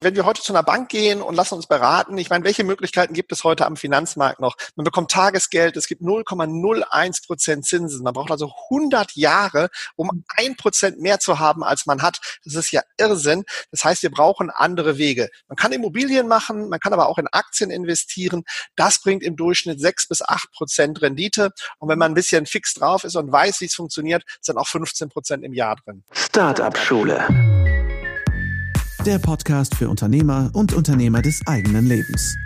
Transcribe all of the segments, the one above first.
Wenn wir heute zu einer Bank gehen und lassen uns beraten, ich meine, welche Möglichkeiten gibt es heute am Finanzmarkt noch? Man bekommt Tagesgeld, es gibt 0,01 Prozent Zinsen. Man braucht also 100 Jahre, um ein Prozent mehr zu haben, als man hat. Das ist ja Irrsinn. Das heißt, wir brauchen andere Wege. Man kann Immobilien machen, man kann aber auch in Aktien investieren. Das bringt im Durchschnitt 6 bis 8 Prozent Rendite. Und wenn man ein bisschen fix drauf ist und weiß, wie es funktioniert, sind auch 15 Prozent im Jahr drin. Startup-Schule der Podcast für Unternehmer und Unternehmer des eigenen Lebens.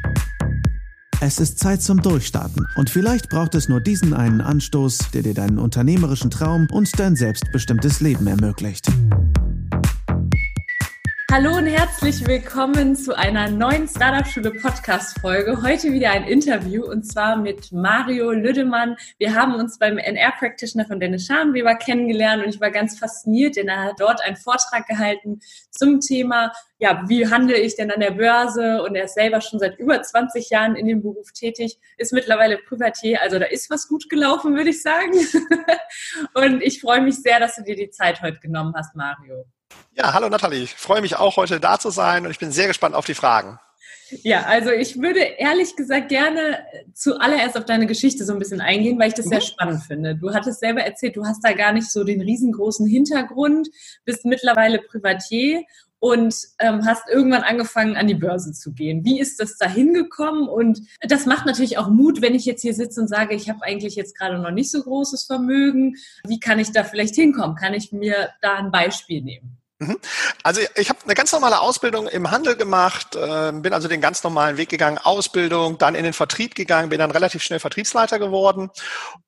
Es ist Zeit zum Durchstarten und vielleicht braucht es nur diesen einen Anstoß, der dir deinen unternehmerischen Traum und dein selbstbestimmtes Leben ermöglicht. Hallo und herzlich willkommen zu einer neuen Startup Schule Podcast Folge. Heute wieder ein Interview und zwar mit Mario Lüdemann. Wir haben uns beim NR Practitioner von Dennis Scharnweber kennengelernt und ich war ganz fasziniert, denn er hat dort einen Vortrag gehalten zum Thema, ja, wie handle ich denn an der Börse? Und er ist selber schon seit über 20 Jahren in dem Beruf tätig, ist mittlerweile Privatier, also da ist was gut gelaufen, würde ich sagen. und ich freue mich sehr, dass du dir die Zeit heute genommen hast, Mario. Ja, hallo Nathalie. Ich freue mich auch, heute da zu sein und ich bin sehr gespannt auf die Fragen. Ja, also ich würde ehrlich gesagt gerne zuallererst auf deine Geschichte so ein bisschen eingehen, weil ich das mhm. sehr spannend finde. Du hattest selber erzählt, du hast da gar nicht so den riesengroßen Hintergrund, bist mittlerweile Privatier und ähm, hast irgendwann angefangen, an die Börse zu gehen. Wie ist das da hingekommen? Und das macht natürlich auch Mut, wenn ich jetzt hier sitze und sage, ich habe eigentlich jetzt gerade noch nicht so großes Vermögen. Wie kann ich da vielleicht hinkommen? Kann ich mir da ein Beispiel nehmen? Mhm. Also ich habe eine ganz normale Ausbildung im Handel gemacht, äh, bin also den ganz normalen Weg gegangen, Ausbildung, dann in den Vertrieb gegangen, bin dann relativ schnell Vertriebsleiter geworden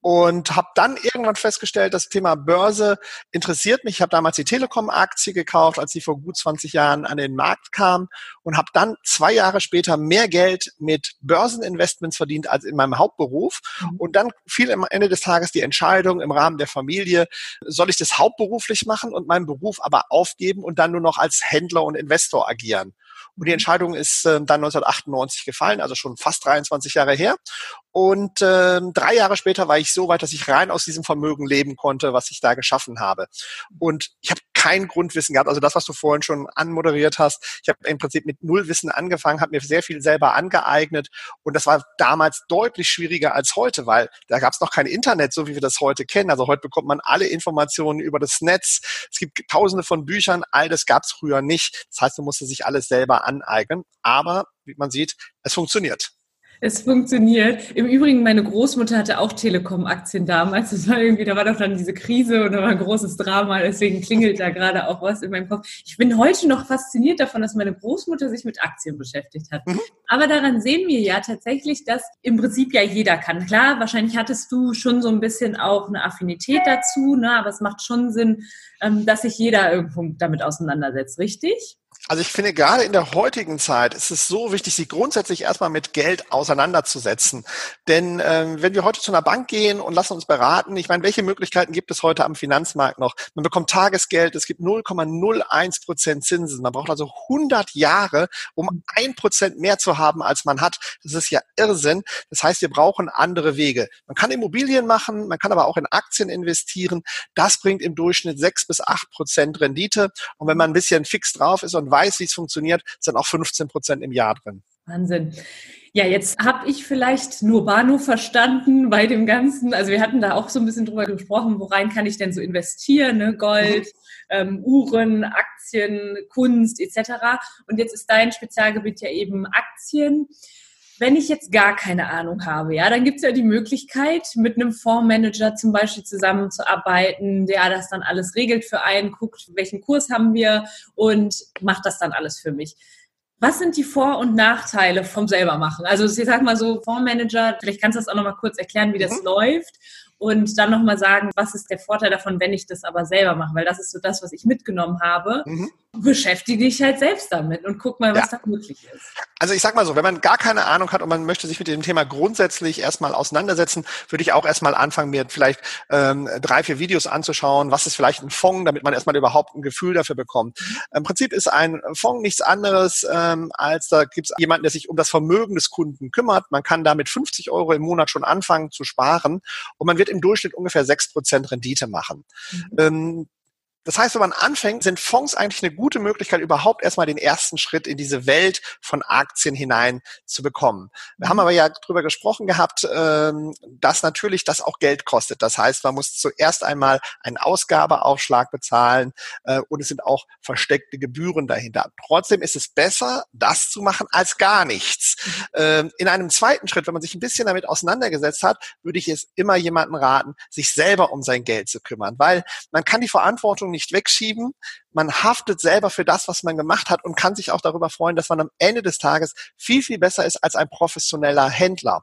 und habe dann irgendwann festgestellt, das Thema Börse interessiert mich. Ich habe damals die Telekom-Aktie gekauft, als sie vor gut 20 Jahren an den Markt kam und habe dann zwei Jahre später mehr Geld mit Börseninvestments verdient als in meinem Hauptberuf. Mhm. Und dann fiel am Ende des Tages die Entscheidung im Rahmen der Familie, soll ich das hauptberuflich machen und meinen Beruf aber aufgeben? Abgeben und dann nur noch als Händler und Investor agieren. Und die. Entscheidung ist äh, dann 1998 gefallen, also schon fast 23 Jahre her. Und äh, drei Jahre später war ich so weit, dass ich rein aus diesem Vermögen leben konnte, was ich da geschaffen habe. Und ich habe kein Grundwissen gehabt. Also das, was du vorhin schon anmoderiert hast. Ich habe im Prinzip mit Nullwissen angefangen, habe mir sehr viel selber angeeignet. Und das war damals deutlich schwieriger als heute, weil da gab es noch kein Internet, so wie wir das heute kennen. Also heute bekommt man alle Informationen über das Netz. Es gibt tausende von Büchern. All das gab es früher nicht. Das heißt, man musste sich alles selber aneignen. Aber wie man sieht, es funktioniert. Es funktioniert. Im Übrigen, meine Großmutter hatte auch Telekom-Aktien damals. Das war irgendwie, da war doch dann diese Krise und da war ein großes Drama. Deswegen klingelt da gerade auch was in meinem Kopf. Ich bin heute noch fasziniert davon, dass meine Großmutter sich mit Aktien beschäftigt hat. Mhm. Aber daran sehen wir ja tatsächlich, dass im Prinzip ja jeder kann. Klar, wahrscheinlich hattest du schon so ein bisschen auch eine Affinität dazu, ne? aber es macht schon Sinn, ähm, dass sich jeder irgendwo damit auseinandersetzt, richtig? Also ich finde, gerade in der heutigen Zeit ist es so wichtig, sich grundsätzlich erstmal mit Geld auseinanderzusetzen. Denn ähm, wenn wir heute zu einer Bank gehen und lassen uns beraten, ich meine, welche Möglichkeiten gibt es heute am Finanzmarkt noch? Man bekommt Tagesgeld, es gibt 0,01 Prozent Zinsen. Man braucht also 100 Jahre, um ein Prozent mehr zu haben, als man hat. Das ist ja Irrsinn. Das heißt, wir brauchen andere Wege. Man kann Immobilien machen, man kann aber auch in Aktien investieren. Das bringt im Durchschnitt sechs bis acht Prozent Rendite. Und wenn man ein bisschen fix drauf ist und weiß, wie es funktioniert, sind auch 15 Prozent im Jahr drin. Wahnsinn. Ja, jetzt habe ich vielleicht nur Bahnhof verstanden bei dem Ganzen. Also wir hatten da auch so ein bisschen drüber gesprochen, worein kann ich denn so investieren, ne? Gold, mhm. ähm, Uhren, Aktien, Kunst etc. Und jetzt ist dein Spezialgebiet ja eben Aktien. Wenn ich jetzt gar keine Ahnung habe, ja, dann gibt es ja die Möglichkeit, mit einem Fondsmanager zum Beispiel zusammenzuarbeiten, der das dann alles regelt für einen, guckt, welchen Kurs haben wir und macht das dann alles für mich. Was sind die Vor- und Nachteile vom selbermachen? Also ich sag mal so, Fondsmanager, vielleicht kannst du das auch nochmal kurz erklären, wie das mhm. läuft und dann nochmal sagen, was ist der Vorteil davon, wenn ich das aber selber mache, weil das ist so das, was ich mitgenommen habe. Mhm beschäftige dich halt selbst damit und guck mal, was ja. da möglich ist. Also ich sag mal so, wenn man gar keine Ahnung hat und man möchte sich mit dem Thema grundsätzlich erstmal auseinandersetzen, würde ich auch erstmal anfangen, mir vielleicht ähm, drei, vier Videos anzuschauen, was ist vielleicht ein Fonds, damit man erstmal überhaupt ein Gefühl dafür bekommt. Im Prinzip ist ein Fonds nichts anderes, ähm, als da gibt es jemanden, der sich um das Vermögen des Kunden kümmert. Man kann da mit 50 Euro im Monat schon anfangen zu sparen und man wird im Durchschnitt ungefähr sechs Prozent Rendite machen. Mhm. Ähm, Das heißt, wenn man anfängt, sind Fonds eigentlich eine gute Möglichkeit, überhaupt erstmal den ersten Schritt in diese Welt von Aktien hinein zu bekommen. Wir haben mhm. aber ja drüber gesprochen gehabt, ähm, dass natürlich das auch Geld kostet. Das heißt, man muss zuerst einmal einen Ausgabeaufschlag bezahlen äh, und es sind auch versteckte Gebühren dahinter. Trotzdem ist es besser, das zu machen, als gar nichts. Mhm. Ähm, in einem zweiten Schritt, wenn man sich ein bisschen damit auseinandergesetzt hat, würde ich es immer jemanden raten, sich selber um sein Geld zu kümmern, weil man kann die Verantwortung nicht wegschieben. Man haftet selber für das, was man gemacht hat und kann sich auch darüber freuen, dass man am Ende des Tages viel, viel besser ist als ein professioneller Händler.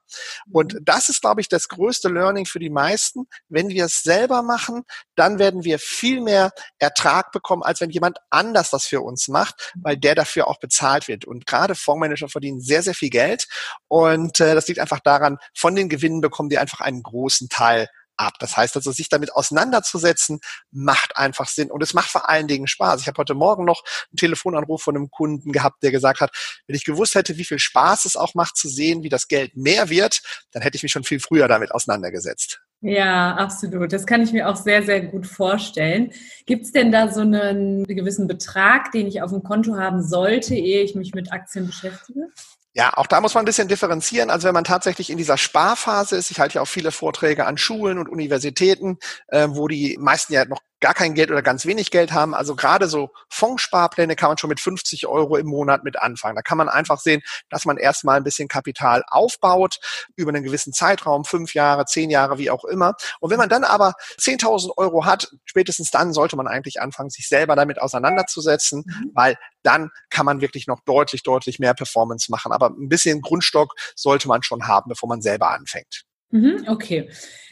Und mhm. das ist, glaube ich, das größte Learning für die meisten. Wenn wir es selber machen, dann werden wir viel mehr Ertrag bekommen, als wenn jemand anders das für uns macht, weil der dafür auch bezahlt wird. Und gerade Fondsmanager verdienen sehr, sehr viel Geld. Und äh, das liegt einfach daran, von den Gewinnen bekommen die einfach einen großen Teil ab. Das heißt also, sich damit auseinanderzusetzen, macht einfach Sinn und es macht vor allen Dingen Spaß. Ich habe heute Morgen noch einen Telefonanruf von einem Kunden gehabt, der gesagt hat, wenn ich gewusst hätte, wie viel Spaß es auch macht zu sehen, wie das Geld mehr wird, dann hätte ich mich schon viel früher damit auseinandergesetzt. Ja, absolut. Das kann ich mir auch sehr, sehr gut vorstellen. Gibt es denn da so einen gewissen Betrag, den ich auf dem Konto haben sollte, ehe ich mich mit Aktien beschäftige? Ja, auch da muss man ein bisschen differenzieren. Also wenn man tatsächlich in dieser Sparphase ist, ich halte ja auch viele Vorträge an Schulen und Universitäten, äh, wo die meisten ja noch gar kein Geld oder ganz wenig Geld haben. Also gerade so Fondssparpläne kann man schon mit 50 Euro im Monat mit anfangen. Da kann man einfach sehen, dass man erstmal ein bisschen Kapital aufbaut über einen gewissen Zeitraum, fünf Jahre, zehn Jahre, wie auch immer. Und wenn man dann aber 10.000 Euro hat, spätestens dann sollte man eigentlich anfangen, sich selber damit auseinanderzusetzen, mhm. weil dann kann man wirklich noch deutlich, deutlich mehr Performance machen. Aber ein bisschen Grundstock sollte man schon haben, bevor man selber anfängt. Mhm, okay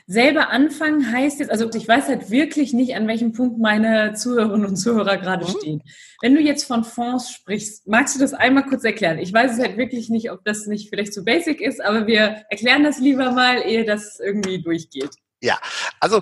selber anfangen heißt jetzt, also ich weiß halt wirklich nicht, an welchem Punkt meine Zuhörerinnen und Zuhörer gerade mhm. stehen. Wenn du jetzt von Fonds sprichst, magst du das einmal kurz erklären? Ich weiß es halt wirklich nicht, ob das nicht vielleicht zu basic ist, aber wir erklären das lieber mal, ehe das irgendwie durchgeht. Ja, also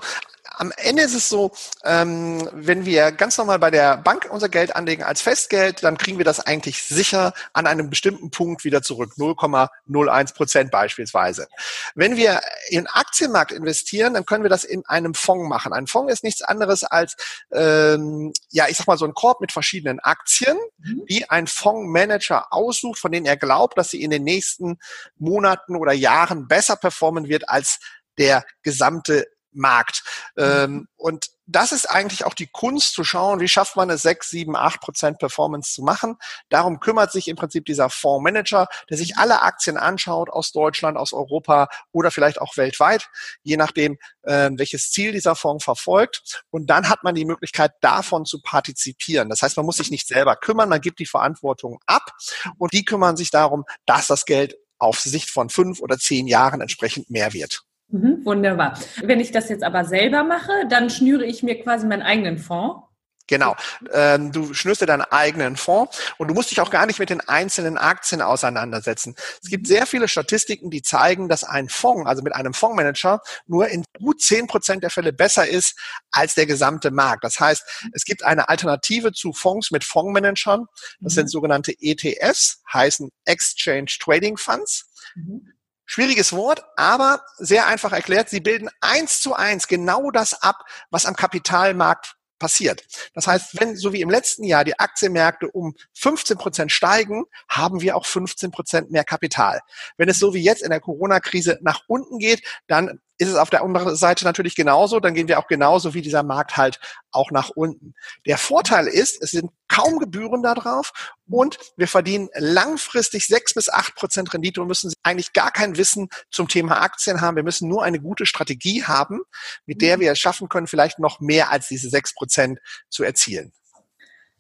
am Ende ist es so, ähm, wenn wir ganz normal bei der Bank unser Geld anlegen als Festgeld, dann kriegen wir das eigentlich sicher an einem bestimmten Punkt wieder zurück, 0,01 Prozent beispielsweise. Wenn wir in Aktienmarkt investieren, dann können wir das in einem Fonds machen. Ein Fonds ist nichts anderes als, ähm, ja, ich sag mal so ein Korb mit verschiedenen Aktien, mhm. die ein Fondsmanager aussucht, von denen er glaubt, dass sie in den nächsten Monaten oder Jahren besser performen wird als der gesamte Markt. Ähm, und das ist eigentlich auch die Kunst zu schauen, wie schafft man es, 6, 7, 8 Prozent Performance zu machen. Darum kümmert sich im Prinzip dieser Fondsmanager, der sich alle Aktien anschaut aus Deutschland, aus Europa oder vielleicht auch weltweit, je nachdem, äh, welches Ziel dieser Fonds verfolgt. Und dann hat man die Möglichkeit, davon zu partizipieren. Das heißt, man muss sich nicht selber kümmern, man gibt die Verantwortung ab und die kümmern sich darum, dass das Geld auf Sicht von fünf oder zehn Jahren entsprechend mehr wird. Mhm, wunderbar. Wenn ich das jetzt aber selber mache, dann schnüre ich mir quasi meinen eigenen Fonds. Genau. Ähm, du schnürst dir deinen eigenen Fonds und du musst dich auch gar nicht mit den einzelnen Aktien auseinandersetzen. Es gibt sehr viele Statistiken, die zeigen, dass ein Fonds, also mit einem Fondsmanager, nur in gut zehn Prozent der Fälle besser ist als der gesamte Markt. Das heißt, es gibt eine Alternative zu Fonds mit Fondsmanagern. Das mhm. sind sogenannte ETFs, heißen Exchange Trading Funds. Mhm. Schwieriges Wort, aber sehr einfach erklärt. Sie bilden eins zu eins genau das ab, was am Kapitalmarkt passiert. Das heißt, wenn so wie im letzten Jahr die Aktienmärkte um 15 Prozent steigen, haben wir auch 15 Prozent mehr Kapital. Wenn es so wie jetzt in der Corona-Krise nach unten geht, dann ist es auf der anderen Seite natürlich genauso, dann gehen wir auch genauso wie dieser Markt halt auch nach unten. Der Vorteil ist, es sind kaum Gebühren da drauf und wir verdienen langfristig sechs bis acht Prozent Rendite und müssen eigentlich gar kein Wissen zum Thema Aktien haben. Wir müssen nur eine gute Strategie haben, mit der wir es schaffen können, vielleicht noch mehr als diese sechs Prozent zu erzielen.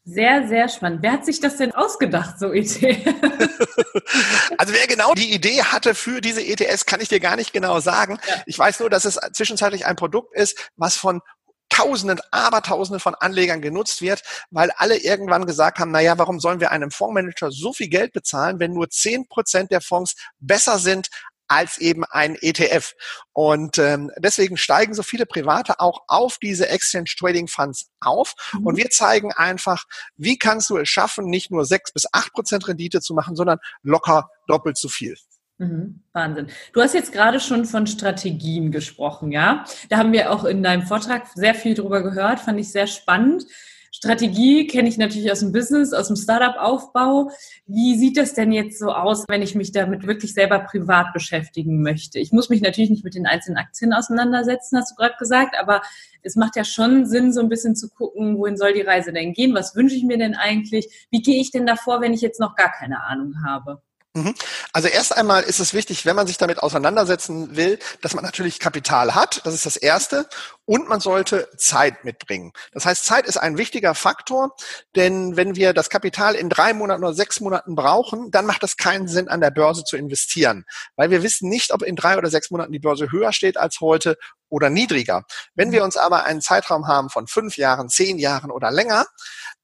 Sehr, sehr spannend. Wer hat sich das denn ausgedacht, so Idee? also wer genau die Idee hatte für diese ETS, kann ich dir gar nicht genau sagen. Ja. Ich weiß nur, dass es zwischenzeitlich ein Produkt ist, was von Tausenden, Abertausenden von Anlegern genutzt wird, weil alle irgendwann gesagt haben, naja, warum sollen wir einem Fondsmanager so viel Geld bezahlen, wenn nur zehn Prozent der Fonds besser sind als eben ein ETF. Und ähm, deswegen steigen so viele Private auch auf diese Exchange Trading Funds auf. Mhm. Und wir zeigen einfach, wie kannst du es schaffen, nicht nur sechs bis acht Prozent Rendite zu machen, sondern locker doppelt so viel. Mhm, Wahnsinn. Du hast jetzt gerade schon von Strategien gesprochen, ja? Da haben wir auch in deinem Vortrag sehr viel drüber gehört, fand ich sehr spannend. Strategie kenne ich natürlich aus dem Business, aus dem Startup-Aufbau. Wie sieht das denn jetzt so aus, wenn ich mich damit wirklich selber privat beschäftigen möchte? Ich muss mich natürlich nicht mit den einzelnen Aktien auseinandersetzen, hast du gerade gesagt, aber es macht ja schon Sinn, so ein bisschen zu gucken, wohin soll die Reise denn gehen? Was wünsche ich mir denn eigentlich? Wie gehe ich denn davor, wenn ich jetzt noch gar keine Ahnung habe? Mhm. Also erst einmal ist es wichtig, wenn man sich damit auseinandersetzen will, dass man natürlich Kapital hat. Das ist das Erste. Und man sollte Zeit mitbringen. Das heißt, Zeit ist ein wichtiger Faktor, denn wenn wir das Kapital in drei Monaten oder sechs Monaten brauchen, dann macht es keinen Sinn, an der Börse zu investieren, weil wir wissen nicht, ob in drei oder sechs Monaten die Börse höher steht als heute oder niedriger. Wenn wir uns aber einen Zeitraum haben von fünf Jahren, zehn Jahren oder länger,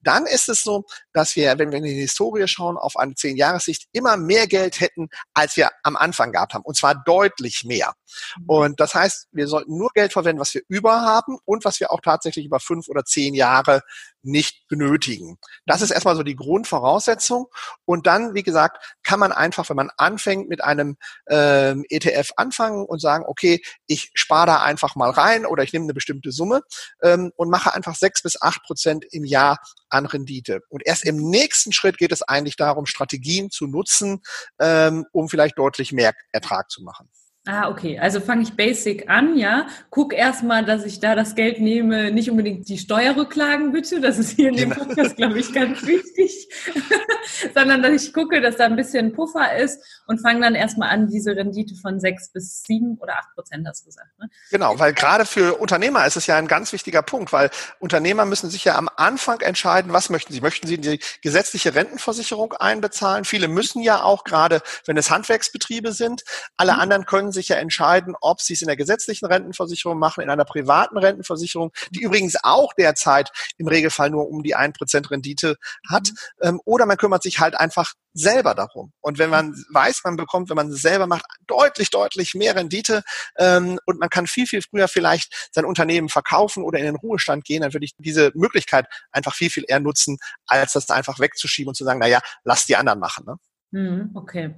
dann ist es so, dass wir, wenn wir in die Historie schauen, auf eine zehn Jahressicht immer mehr Geld hätten, als wir am Anfang gehabt haben. Und zwar deutlich mehr. Mhm. Und das heißt, wir sollten nur Geld verwenden, was wir über haben und was wir auch tatsächlich über fünf oder zehn Jahre nicht benötigen. Das ist erstmal so die Grundvoraussetzung. Und dann, wie gesagt, kann man einfach, wenn man anfängt, mit einem ähm, ETF anfangen und sagen, okay, ich spare da einfach mal rein oder ich nehme eine bestimmte Summe ähm, und mache einfach sechs bis acht Prozent im Jahr an Rendite. Und erst im nächsten Schritt geht es eigentlich darum, Strategien zu nutzen, ähm, um vielleicht deutlich mehr Ertrag zu machen. Ah, okay. Also fange ich basic an, ja. Guck erstmal, dass ich da das Geld nehme, nicht unbedingt die Steuerrücklagen bitte, das ist hier in dem genau. Podcast, glaube ich, ganz wichtig, sondern dass ich gucke, dass da ein bisschen Puffer ist und fange dann erstmal an, diese Rendite von sechs bis sieben oder acht Prozent, hast du gesagt. Ne? Genau, weil gerade für Unternehmer ist es ja ein ganz wichtiger Punkt, weil Unternehmer müssen sich ja am Anfang entscheiden, was möchten sie? Möchten sie die gesetzliche Rentenversicherung einbezahlen? Viele müssen ja auch, gerade wenn es Handwerksbetriebe sind. Alle mhm. anderen können sich ja entscheiden, ob sie es in der gesetzlichen Rentenversicherung machen, in einer privaten Rentenversicherung, die übrigens auch derzeit im Regelfall nur um die 1% Rendite hat. Mhm. Ähm, oder man kümmert sich halt einfach selber darum. Und wenn man weiß, man bekommt, wenn man es selber macht, deutlich, deutlich mehr Rendite ähm, und man kann viel, viel früher vielleicht sein Unternehmen verkaufen oder in den Ruhestand gehen, dann würde ich diese Möglichkeit einfach viel, viel eher nutzen, als das einfach wegzuschieben und zu sagen, na ja, lass die anderen machen. Ne? Mhm, okay.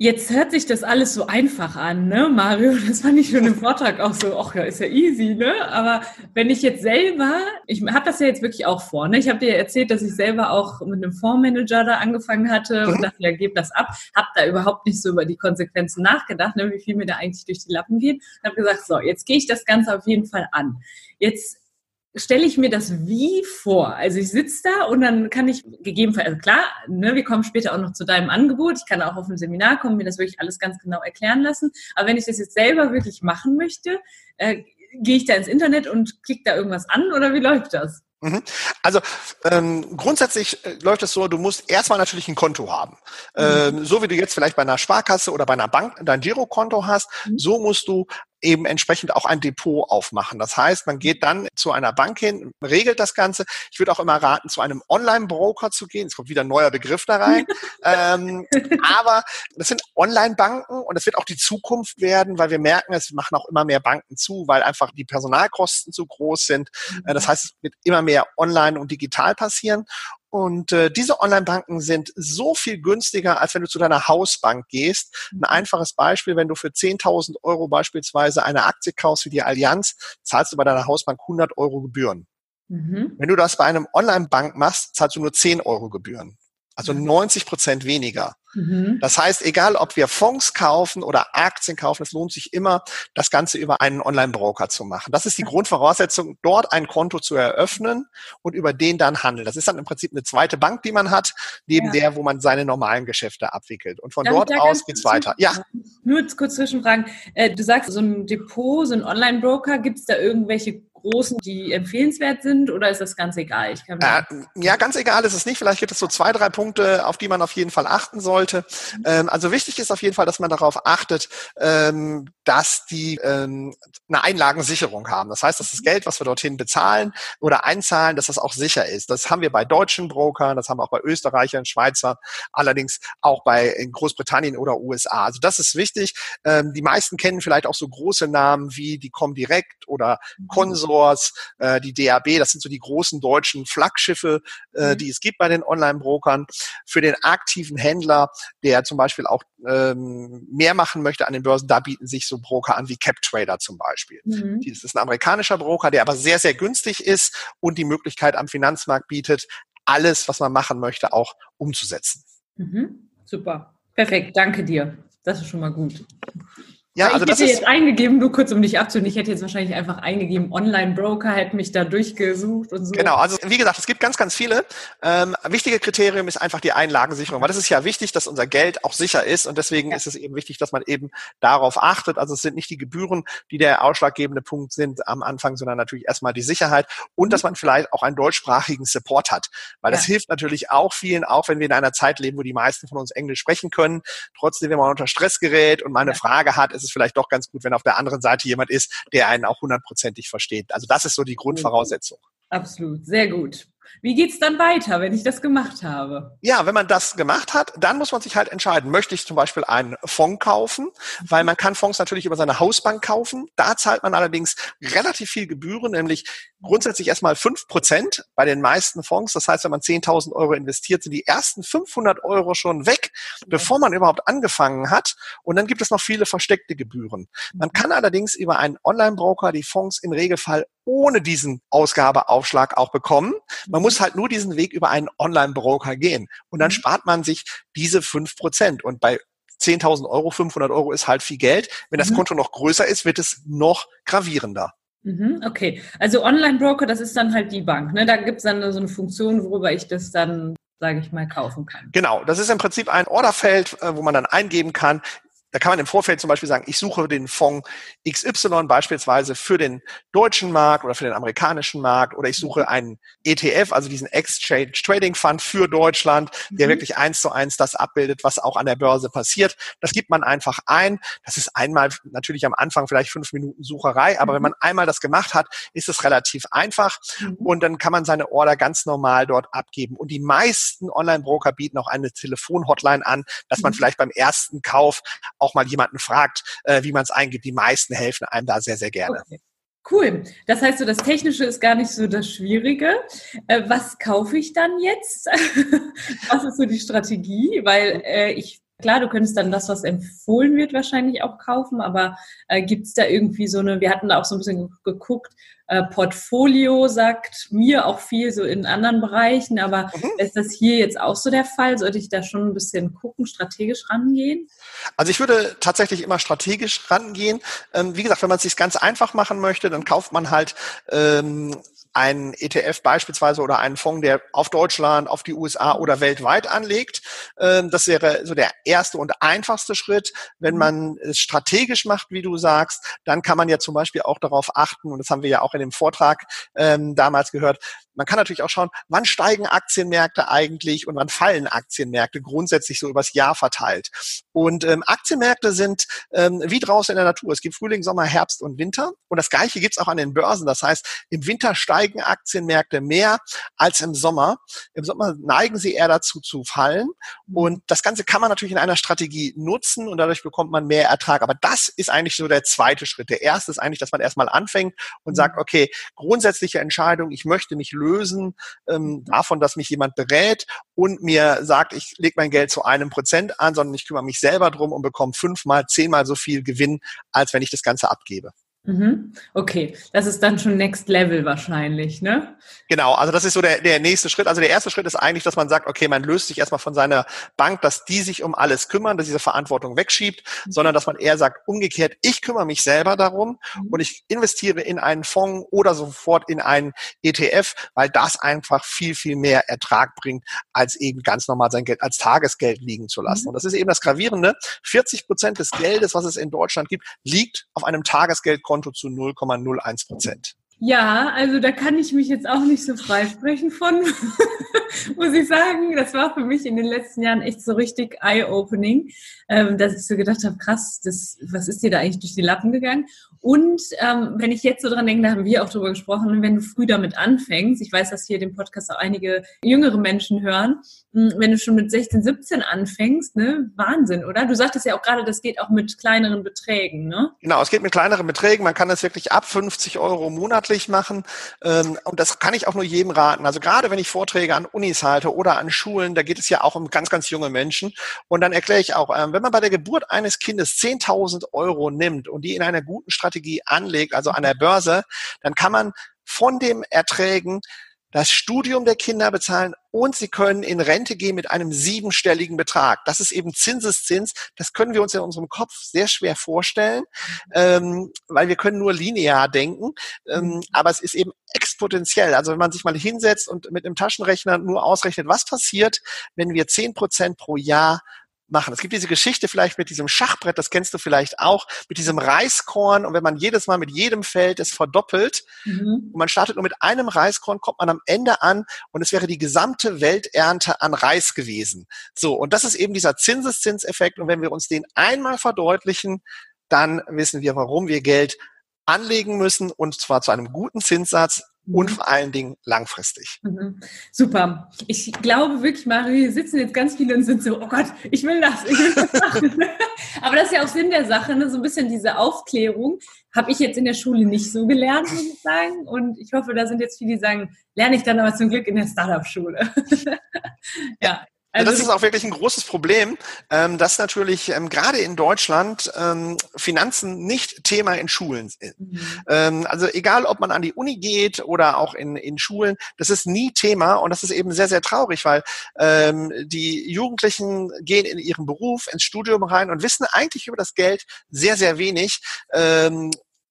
Jetzt hört sich das alles so einfach an, ne, Mario? Das fand ich schon im Vortrag auch so, ach ja, ist ja easy, ne? Aber wenn ich jetzt selber, ich habe das ja jetzt wirklich auch vor, ne? Ich habe dir ja erzählt, dass ich selber auch mit einem Fondsmanager da angefangen hatte und mhm. dachte, ja, gebe das ab. Habe da überhaupt nicht so über die Konsequenzen nachgedacht, ne, wie viel mir da eigentlich durch die Lappen geht. Habe gesagt, so, jetzt gehe ich das Ganze auf jeden Fall an. Jetzt stelle ich mir das wie vor? Also ich sitze da und dann kann ich gegebenenfalls, also klar, ne, wir kommen später auch noch zu deinem Angebot. Ich kann auch auf ein Seminar kommen, mir das wirklich alles ganz genau erklären lassen. Aber wenn ich das jetzt selber wirklich machen möchte, äh, gehe ich da ins Internet und klicke da irgendwas an oder wie läuft das? Mhm. Also ähm, grundsätzlich äh, läuft es so, du musst erstmal natürlich ein Konto haben. Mhm. Ähm, so wie du jetzt vielleicht bei einer Sparkasse oder bei einer Bank dein Girokonto hast, mhm. so musst du eben entsprechend auch ein Depot aufmachen. Das heißt, man geht dann zu einer Bank hin, regelt das Ganze. Ich würde auch immer raten, zu einem Online-Broker zu gehen. Es kommt wieder ein neuer Begriff da rein. ähm, aber das sind Online-Banken und es wird auch die Zukunft werden, weil wir merken, es machen auch immer mehr Banken zu, weil einfach die Personalkosten zu groß sind. Äh, das heißt, es wird immer mehr online und digital passieren. Und äh, diese Online-Banken sind so viel günstiger, als wenn du zu deiner Hausbank gehst. Ein mhm. einfaches Beispiel, wenn du für 10.000 Euro beispielsweise eine Aktie kaufst wie die Allianz, zahlst du bei deiner Hausbank 100 Euro Gebühren. Mhm. Wenn du das bei einem Online-Bank machst, zahlst du nur 10 Euro Gebühren. Also 90 Prozent weniger. Mhm. Das heißt, egal ob wir Fonds kaufen oder Aktien kaufen, es lohnt sich immer, das Ganze über einen Online-Broker zu machen. Das ist die Grundvoraussetzung, dort ein Konto zu eröffnen und über den dann handeln. Das ist dann im Prinzip eine zweite Bank, die man hat, neben ja. der, wo man seine normalen Geschäfte abwickelt. Und von Darf dort aus geht's weiter. Ja. Nur kurz zwischenfragen. Äh, du sagst, so ein Depot, so ein Online-Broker, gibt es da irgendwelche großen, die empfehlenswert sind oder ist das ganz egal? Äh, ja, ganz egal ist es nicht. Vielleicht gibt es so zwei, drei Punkte, auf die man auf jeden Fall achten sollte. Mhm. Ähm, also wichtig ist auf jeden Fall, dass man darauf achtet, ähm, dass die ähm, eine Einlagensicherung haben. Das heißt, dass das mhm. Geld, was wir dorthin bezahlen oder einzahlen, dass das auch sicher ist. Das haben wir bei deutschen Brokern, das haben wir auch bei Österreichern, Schweizer, allerdings auch bei Großbritannien oder USA. Also das ist wichtig. Ähm, die meisten kennen vielleicht auch so große Namen wie die Comdirect oder mhm. Consor Trésors, äh, die DAB, das sind so die großen deutschen Flaggschiffe, äh, mhm. die es gibt bei den Online-Brokern. Für den aktiven Händler, der zum Beispiel auch ähm, mehr machen möchte an den Börsen, da bieten sich so Broker an wie CapTrader zum Beispiel. Mhm. Das ist ein amerikanischer Broker, der aber sehr, sehr günstig ist und die Möglichkeit am Finanzmarkt bietet, alles, was man machen möchte, auch umzusetzen. Mhm. Super. Perfekt. Danke dir. Das ist schon mal gut. Ja, also ich hätte jetzt eingegeben, nur kurz um dich abzuholen, ich hätte jetzt wahrscheinlich einfach eingegeben, Online-Broker, hätte mich da durchgesucht und so. Genau, also wie gesagt, es gibt ganz, ganz viele. Ähm, wichtige Kriterium ist einfach die Einlagensicherung, weil das ist ja wichtig, dass unser Geld auch sicher ist und deswegen ja. ist es eben wichtig, dass man eben darauf achtet. Also es sind nicht die Gebühren, die der ausschlaggebende Punkt sind am Anfang, sondern natürlich erstmal die Sicherheit und mhm. dass man vielleicht auch einen deutschsprachigen Support hat, weil ja. das hilft natürlich auch vielen, auch wenn wir in einer Zeit leben, wo die meisten von uns Englisch sprechen können. Trotzdem, wenn man unter Stress gerät und mal eine ja. Frage hat, ist es vielleicht doch ganz gut, wenn auf der anderen Seite jemand ist, der einen auch hundertprozentig versteht. Also das ist so die Grundvoraussetzung. Absolut, sehr gut. Wie geht's dann weiter, wenn ich das gemacht habe? Ja, wenn man das gemacht hat, dann muss man sich halt entscheiden, möchte ich zum Beispiel einen Fonds kaufen, weil man kann Fonds natürlich über seine Hausbank kaufen. Da zahlt man allerdings relativ viel Gebühren, nämlich grundsätzlich erstmal fünf Prozent bei den meisten Fonds. Das heißt, wenn man 10.000 Euro investiert, sind die ersten 500 Euro schon weg, bevor man überhaupt angefangen hat. Und dann gibt es noch viele versteckte Gebühren. Man kann allerdings über einen Online-Broker die Fonds im Regelfall ohne diesen Ausgabeaufschlag auch bekommen. Man muss halt nur diesen Weg über einen Online-Broker gehen. Und dann mhm. spart man sich diese fünf Prozent. Und bei 10.000 Euro, 500 Euro ist halt viel Geld. Wenn das mhm. Konto noch größer ist, wird es noch gravierender. Mhm, okay, also Online-Broker, das ist dann halt die Bank. Ne? Da gibt es dann so eine Funktion, worüber ich das dann sage ich mal, kaufen kann. Genau, das ist im Prinzip ein Orderfeld, äh, wo man dann eingeben kann, da kann man im Vorfeld zum Beispiel sagen, ich suche den Fonds XY beispielsweise für den deutschen Markt oder für den amerikanischen Markt oder ich suche mhm. einen ETF, also diesen Exchange Trading Fund für Deutschland, der mhm. wirklich eins zu eins das abbildet, was auch an der Börse passiert. Das gibt man einfach ein. Das ist einmal natürlich am Anfang vielleicht fünf Minuten Sucherei, aber mhm. wenn man einmal das gemacht hat, ist es relativ einfach mhm. und dann kann man seine Order ganz normal dort abgeben. Und die meisten Online-Broker bieten auch eine Telefonhotline an, dass man mhm. vielleicht beim ersten Kauf auch mal jemanden fragt, äh, wie man es eingibt. Die meisten helfen einem da sehr, sehr gerne. Okay. Cool. Das heißt, so das Technische ist gar nicht so das Schwierige. Äh, was kaufe ich dann jetzt? was ist so die Strategie? Weil äh, ich Klar, du könntest dann das, was empfohlen wird, wahrscheinlich auch kaufen, aber äh, gibt es da irgendwie so eine, wir hatten da auch so ein bisschen geguckt, äh, Portfolio sagt mir auch viel so in anderen Bereichen, aber mhm. ist das hier jetzt auch so der Fall? Sollte ich da schon ein bisschen gucken, strategisch rangehen? Also ich würde tatsächlich immer strategisch rangehen. Ähm, wie gesagt, wenn man es sich ganz einfach machen möchte, dann kauft man halt ähm, einen ETF beispielsweise oder einen Fonds, der auf Deutschland, auf die USA oder weltweit anlegt. Ähm, das wäre so der erste und einfachste Schritt. Wenn mhm. man es strategisch macht, wie du sagst, dann kann man ja zum Beispiel auch darauf achten, und das haben wir ja auch in dem Vortrag ähm, damals gehört, man kann natürlich auch schauen, wann steigen Aktienmärkte eigentlich und wann fallen Aktienmärkte grundsätzlich so übers Jahr verteilt. Und ähm, Aktienmärkte sind ähm, wie draußen in der Natur. Es gibt Frühling, Sommer, Herbst und Winter. Und das Gleiche gibt's auch an den Börsen. Das heißt, im Winter steigen Aktienmärkte mehr als im Sommer. Im Sommer neigen sie eher dazu zu fallen. Und das Ganze kann man natürlich in einer Strategie nutzen und dadurch bekommt man mehr Ertrag. Aber das ist eigentlich so der zweite Schritt. Der erste ist eigentlich, dass man erstmal anfängt und sagt, okay, grundsätzliche Entscheidung, ich möchte mich lösen lösen ähm, davon, dass mich jemand berät und mir sagt, ich lege mein Geld zu einem Prozent an, sondern ich kümmere mich selber drum und bekomme fünfmal, zehnmal so viel Gewinn, als wenn ich das Ganze abgebe. Mhm. Okay, das ist dann schon Next Level wahrscheinlich, ne? Genau, also das ist so der, der nächste Schritt. Also der erste Schritt ist eigentlich, dass man sagt, okay, man löst sich erstmal von seiner Bank, dass die sich um alles kümmern, dass diese Verantwortung wegschiebt, mhm. sondern dass man eher sagt, umgekehrt, ich kümmere mich selber darum mhm. und ich investiere in einen Fonds oder sofort in einen ETF, weil das einfach viel, viel mehr Ertrag bringt, als eben ganz normal sein Geld als Tagesgeld liegen zu lassen. Mhm. Und das ist eben das Gravierende. 40 Prozent des Geldes, was es in Deutschland gibt, liegt auf einem Tagesgeldkonto Konto zu 0,01 Prozent. Ja, also da kann ich mich jetzt auch nicht so freisprechen von, muss ich sagen. Das war für mich in den letzten Jahren echt so richtig eye-opening, ähm, dass ich so gedacht habe, krass, das, was ist dir da eigentlich durch die Lappen gegangen? Und ähm, wenn ich jetzt so dran denke, da haben wir auch drüber gesprochen, wenn du früh damit anfängst, ich weiß, dass hier den Podcast auch einige jüngere Menschen hören, hm, wenn du schon mit 16, 17 anfängst, ne, Wahnsinn, oder? Du sagtest ja auch gerade, das geht auch mit kleineren Beträgen, ne? Genau, es geht mit kleineren Beträgen. Man kann das wirklich ab 50 Euro im Monat deutlich machen. Ähm, und das kann ich auch nur jedem raten. Also gerade wenn ich Vorträge an Unis halte oder an Schulen, da geht es ja auch um ganz, ganz junge Menschen. Und dann erkläre ich auch, ähm, wenn man bei der Geburt eines Kindes 10.000 Euro nimmt und die in einer guten Strategie anlegt, also an der Börse, dann kann man von dem Erträgen das Studium der Kinder bezahlen und sie können in Rente gehen mit einem siebenstelligen Betrag. Das ist eben Zinseszins. Das können wir uns in unserem Kopf sehr schwer vorstellen, ähm, weil wir können nur linear denken. Ähm, mhm. aber es ist eben exponentiell. Also wenn man sich mal hinsetzt und mit einem Taschenrechner nur ausrechnet, was passiert, wenn wir zehn Prozent pro Jahr machen. Es gibt diese Geschichte vielleicht mit diesem Schachbrett, das kennst du vielleicht auch, mit diesem Reiskorn. Und wenn man jedes Mal mit jedem Feld es verdoppelt mhm. und man startet nur mit einem Reiskorn, kommt man am Ende an und es wäre die gesamte Welternte an Reis gewesen. So, und das ist eben dieser Zinseszinseffekt. Und wenn wir uns den einmal verdeutlichen, dann wissen wir, warum wir Geld anlegen müssen und zwar zu einem guten Zinssatz und mhm. vor allen Dingen langfristig. Mhm. Super. Ich glaube wirklich, Mario, hier sitzen jetzt ganz viele und sind so, oh Gott, ich will das, ich will das machen. Aber das ist ja auch Sinn der Sache, ne? so ein bisschen diese Aufklärung. Habe ich jetzt in der Schule nicht so gelernt, muss ich sagen. Und ich hoffe, da sind jetzt viele, die sagen, lerne ich dann aber zum Glück in der Startup-Schule. ja, also das ist auch wirklich ein großes Problem, ähm, dass natürlich ähm, gerade in Deutschland ähm, Finanzen nicht Thema in Schulen sind. Mhm. Ähm, also egal, ob man an die Uni geht oder auch in, in Schulen, das ist nie Thema und das ist eben sehr, sehr traurig, weil die Jugendlichen gehen in ihren Beruf, ins Studium rein und wissen eigentlich über das Geld sehr, sehr wenig.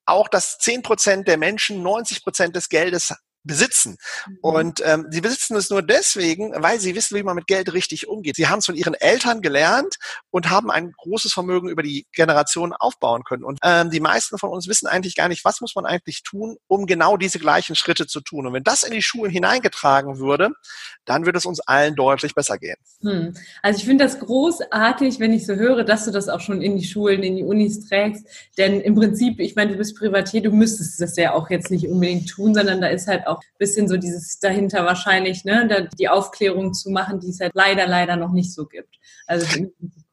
Auch dass zehn Prozent der Menschen 90 Prozent des Geldes besitzen. Mhm. Und ähm, sie besitzen es nur deswegen, weil sie wissen, wie man mit Geld richtig umgeht. Sie haben es von ihren Eltern gelernt und haben ein großes Vermögen über die Generationen aufbauen können. Und ähm, die meisten von uns wissen eigentlich gar nicht, was muss man eigentlich tun, um genau diese gleichen Schritte zu tun. Und wenn das in die Schulen hineingetragen würde, dann würde es uns allen deutlich besser gehen. Hm. Also ich finde das großartig, wenn ich so höre, dass du das auch schon in die Schulen, in die Unis trägst. Denn im Prinzip, ich meine, du bist Privatier, du müsstest das ja auch jetzt nicht unbedingt tun, sondern da ist halt auch ein bisschen so dieses dahinter wahrscheinlich, ne, die Aufklärung zu machen, die es halt leider, leider noch nicht so gibt. Also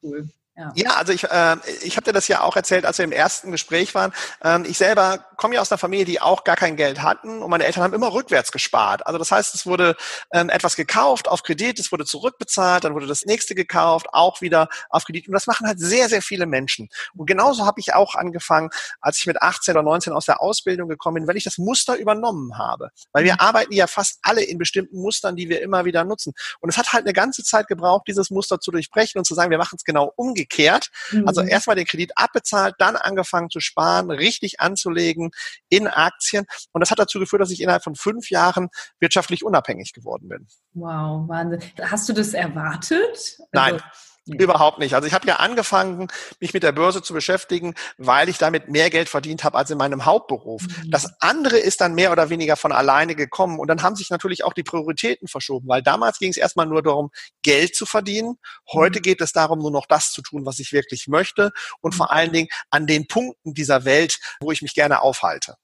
cool. Ja. ja, also ich, äh, ich habe dir das ja auch erzählt, als wir im ersten Gespräch waren. Ähm, ich selber komme ja aus einer Familie, die auch gar kein Geld hatten und meine Eltern haben immer rückwärts gespart. Also das heißt, es wurde ähm, etwas gekauft auf Kredit, es wurde zurückbezahlt, dann wurde das nächste gekauft, auch wieder auf Kredit. Und das machen halt sehr, sehr viele Menschen. Und genauso habe ich auch angefangen, als ich mit 18 oder 19 aus der Ausbildung gekommen bin, wenn ich das Muster übernommen habe. Weil wir mhm. arbeiten ja fast alle in bestimmten Mustern, die wir immer wieder nutzen. Und es hat halt eine ganze Zeit gebraucht, dieses Muster zu durchbrechen und zu sagen, wir machen es genau umgekehrt umgekehrt. Also mhm. Also erstmal den Kredit abbezahlt, dann angefangen zu sparen, richtig anzulegen in Aktien. Und das hat dazu geführt, dass ich innerhalb von fünf Jahren wirtschaftlich unabhängig geworden bin. Wow, Wahnsinn. Hast du das erwartet? Nein. Also Nee. Überhaupt nicht. Also ich habe ja angefangen, mich mit der Börse zu beschäftigen, weil ich damit mehr Geld verdient habe als in meinem Hauptberuf. Mhm. Das andere ist dann mehr oder weniger von alleine gekommen und dann haben sich natürlich auch die Prioritäten verschoben, weil damals ging es erstmal nur darum, Geld zu verdienen. Heute mhm. geht es darum, nur noch das zu tun, was ich wirklich möchte und mhm. vor allen Dingen an den Punkten dieser Welt, wo ich mich gerne aufhalte.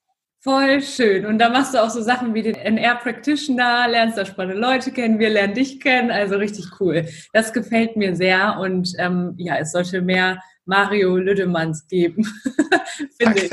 Voll schön. Und da machst du auch so Sachen wie den NR Practitioner, lernst da spannende Leute kennen, wir lernen dich kennen. Also richtig cool. Das gefällt mir sehr. Und ähm, ja, es sollte mehr Mario Lüdemanns geben, finde ich.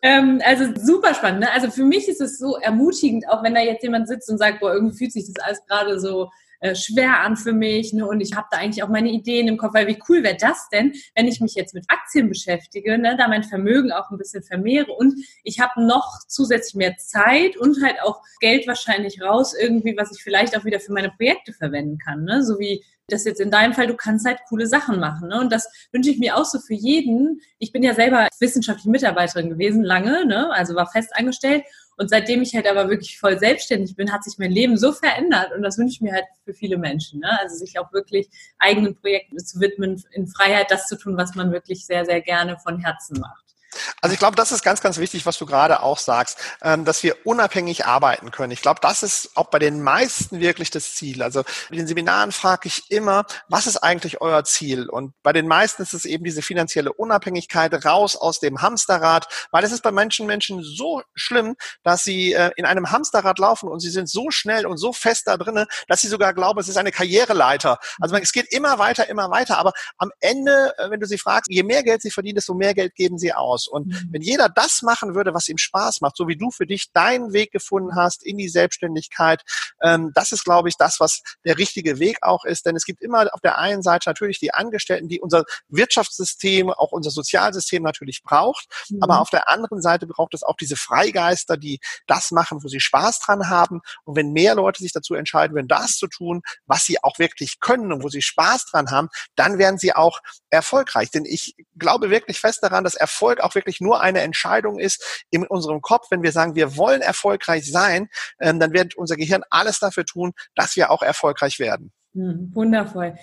ähm, also super spannend. Ne? Also für mich ist es so ermutigend, auch wenn da jetzt jemand sitzt und sagt, boah, irgendwie fühlt sich das alles gerade so äh, schwer an für mich ne? und ich habe da eigentlich auch meine Ideen im Kopf, weil wie cool wäre das denn, wenn ich mich jetzt mit Aktien beschäftige, ne? da mein Vermögen auch ein bisschen vermehre und ich habe noch zusätzlich mehr Zeit und halt auch Geld wahrscheinlich raus irgendwie, was ich vielleicht auch wieder für meine Projekte verwenden kann, ne? so wie das jetzt in deinem Fall, du kannst halt coole Sachen machen. Ne? Und das wünsche ich mir auch so für jeden. Ich bin ja selber wissenschaftliche Mitarbeiterin gewesen, lange, ne? also war fest angestellt. Und seitdem ich halt aber wirklich voll selbstständig bin, hat sich mein Leben so verändert. Und das wünsche ich mir halt für viele Menschen. Ne? Also sich auch wirklich eigenen Projekten zu widmen, in Freiheit das zu tun, was man wirklich sehr, sehr gerne von Herzen macht. Also ich glaube, das ist ganz, ganz wichtig, was du gerade auch sagst, ähm, dass wir unabhängig arbeiten können. Ich glaube, das ist auch bei den meisten wirklich das Ziel. Also in den Seminaren frage ich immer, was ist eigentlich euer Ziel? Und bei den meisten ist es eben diese finanzielle Unabhängigkeit raus aus dem Hamsterrad, weil es ist bei Menschen Menschen so schlimm, dass sie äh, in einem Hamsterrad laufen und sie sind so schnell und so fest da drinnen, dass sie sogar glauben, es ist eine Karriereleiter. Also es geht immer weiter, immer weiter. Aber am Ende, äh, wenn du sie fragst, je mehr Geld sie verdienen, desto mehr Geld geben sie aus. Muss. Und mhm. wenn jeder das machen würde, was ihm Spaß macht, so wie du für dich deinen Weg gefunden hast in die Selbstständigkeit, ähm, das ist, glaube ich, das, was der richtige Weg auch ist. Denn es gibt immer auf der einen Seite natürlich die Angestellten, die unser Wirtschaftssystem, auch unser Sozialsystem natürlich braucht. Mhm. Aber auf der anderen Seite braucht es auch diese Freigeister, die das machen, wo sie Spaß dran haben. Und wenn mehr Leute sich dazu entscheiden, wenn das zu tun, was sie auch wirklich können und wo sie Spaß dran haben, dann werden sie auch erfolgreich. Denn ich glaube wirklich fest daran, dass Erfolg auch wirklich nur eine Entscheidung ist in unserem Kopf. Wenn wir sagen, wir wollen erfolgreich sein, ähm, dann wird unser Gehirn alles dafür tun, dass wir auch erfolgreich werden. Hm, wundervoll.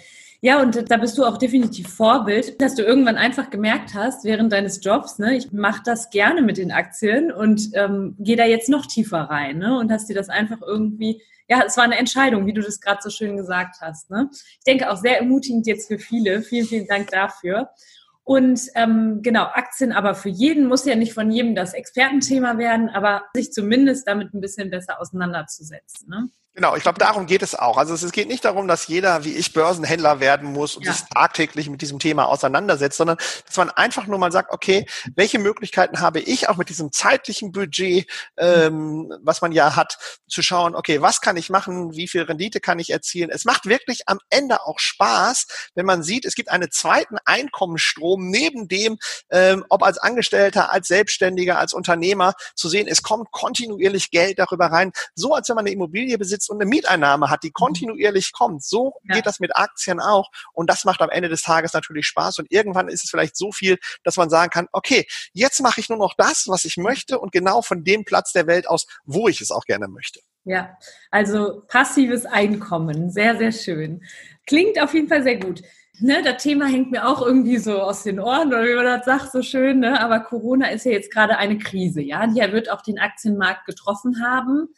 Ja, und da bist du auch definitiv Vorbild, dass du irgendwann einfach gemerkt hast, während deines Jobs, ne, ich mache das gerne mit den Aktien und ähm, gehe da jetzt noch tiefer rein, ne? Und hast dir das einfach irgendwie, ja, es war eine Entscheidung, wie du das gerade so schön gesagt hast. Ne? Ich denke auch sehr ermutigend jetzt für viele. Vielen, vielen Dank dafür. Und ähm, genau, Aktien aber für jeden muss ja nicht von jedem das Expertenthema werden, aber sich zumindest damit ein bisschen besser auseinanderzusetzen. Ne? Genau, ich glaube, darum geht es auch. Also es geht nicht darum, dass jeder wie ich Börsenhändler werden muss und ja. sich tagtäglich mit diesem Thema auseinandersetzt, sondern dass man einfach nur mal sagt, okay, welche Möglichkeiten habe ich auch mit diesem zeitlichen Budget, ähm, was man ja hat, zu schauen, okay, was kann ich machen, wie viel Rendite kann ich erzielen. Es macht wirklich am Ende auch Spaß, wenn man sieht, es gibt einen zweiten Einkommensstrom neben dem, ähm, ob als Angestellter, als Selbstständiger, als Unternehmer, zu sehen, es kommt kontinuierlich Geld darüber rein, so als wenn man eine Immobilie besitzt und eine Mieteinnahme hat, die mhm. kontinuierlich kommt. So ja. geht das mit Aktien auch. Und das macht am Ende des Tages natürlich Spaß. Und irgendwann ist es vielleicht so viel, dass man sagen kann, okay, jetzt mache ich nur noch das, was ich möchte und genau von dem Platz der Welt aus, wo ich es auch gerne möchte. Ja, also passives Einkommen. Sehr, sehr schön. Klingt auf jeden Fall sehr gut. Ne, das Thema hängt mir auch irgendwie so aus den Ohren, oder wie man das sagt, so schön. Ne? Aber Corona ist ja jetzt gerade eine Krise, ja. Die wird auch den Aktienmarkt getroffen haben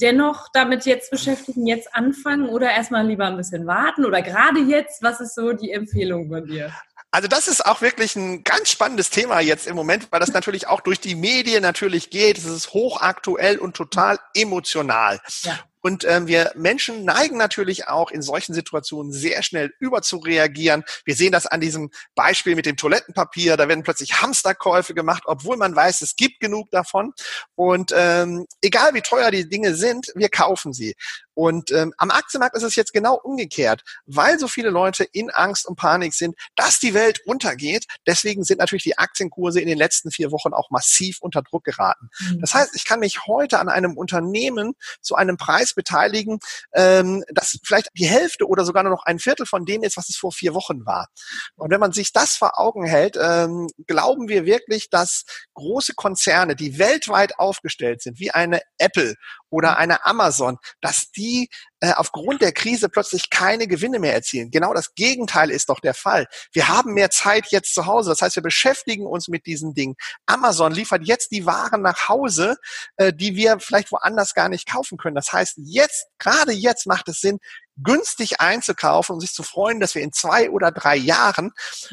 dennoch damit jetzt beschäftigen, jetzt anfangen oder erstmal lieber ein bisschen warten oder gerade jetzt, was ist so die Empfehlung von dir? Also das ist auch wirklich ein ganz spannendes Thema jetzt im Moment, weil das natürlich auch durch die Medien natürlich geht. Es ist hochaktuell und total emotional. Ja. Und ähm, wir Menschen neigen natürlich auch in solchen Situationen sehr schnell überzureagieren. Wir sehen das an diesem Beispiel mit dem Toilettenpapier. Da werden plötzlich Hamsterkäufe gemacht, obwohl man weiß, es gibt genug davon. Und ähm, egal wie teuer die Dinge sind, wir kaufen sie. Und ähm, am Aktienmarkt ist es jetzt genau umgekehrt, weil so viele Leute in Angst und Panik sind, dass die Welt untergeht. Deswegen sind natürlich die Aktienkurse in den letzten vier Wochen auch massiv unter Druck geraten. Mhm. Das heißt, ich kann mich heute an einem Unternehmen zu einem Preis beteiligen, ähm, das vielleicht die Hälfte oder sogar nur noch ein Viertel von dem ist, was es vor vier Wochen war. Und wenn man sich das vor Augen hält, ähm, glauben wir wirklich, dass große Konzerne, die weltweit aufgestellt sind, wie eine Apple oder mhm. eine Amazon, dass die äh, aufgrund der Krise plötzlich keine Gewinne mehr erzielen. Genau das Gegenteil ist doch der Fall. Wir haben mehr Zeit jetzt zu Hause. Das heißt, wir beschäftigen uns mit diesen Dingen. Amazon liefert jetzt die Waren nach Hause, äh, die wir vielleicht woanders gar nicht kaufen können. Das heißt, jetzt, gerade jetzt macht es Sinn, günstig einzukaufen und sich zu freuen, dass wir in zwei oder drei Jahren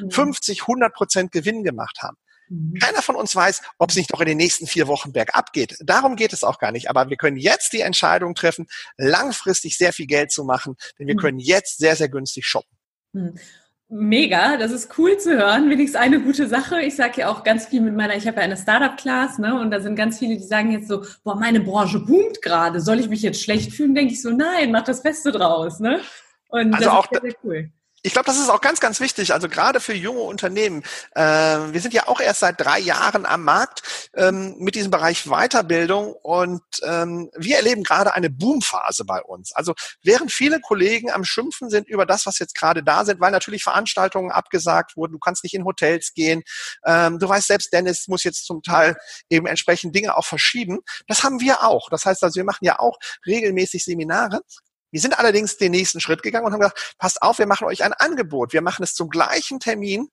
50, 100 Prozent Gewinn gemacht haben. Mhm. Keiner von uns weiß, ob es nicht noch in den nächsten vier Wochen bergab geht. Darum geht es auch gar nicht. Aber wir können jetzt die Entscheidung treffen, langfristig sehr viel Geld zu machen, denn wir mhm. können jetzt sehr, sehr günstig shoppen. Mhm. Mega, das ist cool zu hören. Wenigstens eine gute Sache. Ich sage ja auch ganz viel mit meiner, ich habe ja eine Startup-Class, ne? Und da sind ganz viele, die sagen jetzt so, boah, meine Branche boomt gerade. Soll ich mich jetzt schlecht fühlen? Denke ich so, nein, mach das Beste draus, ne? Und also auch, sehr, sehr cool ich glaube, das ist auch ganz, ganz wichtig. Also gerade für junge Unternehmen. Äh, wir sind ja auch erst seit drei Jahren am Markt ähm, mit diesem Bereich Weiterbildung und ähm, wir erleben gerade eine Boomphase bei uns. Also während viele Kollegen am Schimpfen sind über das, was jetzt gerade da sind, weil natürlich Veranstaltungen abgesagt wurden, du kannst nicht in Hotels gehen, ähm, du weißt selbst, Dennis muss jetzt zum Teil eben entsprechend Dinge auch verschieben. Das haben wir auch. Das heißt also, wir machen ja auch regelmäßig Seminare wir sind allerdings den nächsten Schritt gegangen und haben gesagt, passt auf, wir machen euch ein Angebot. Wir machen es zum gleichen Termin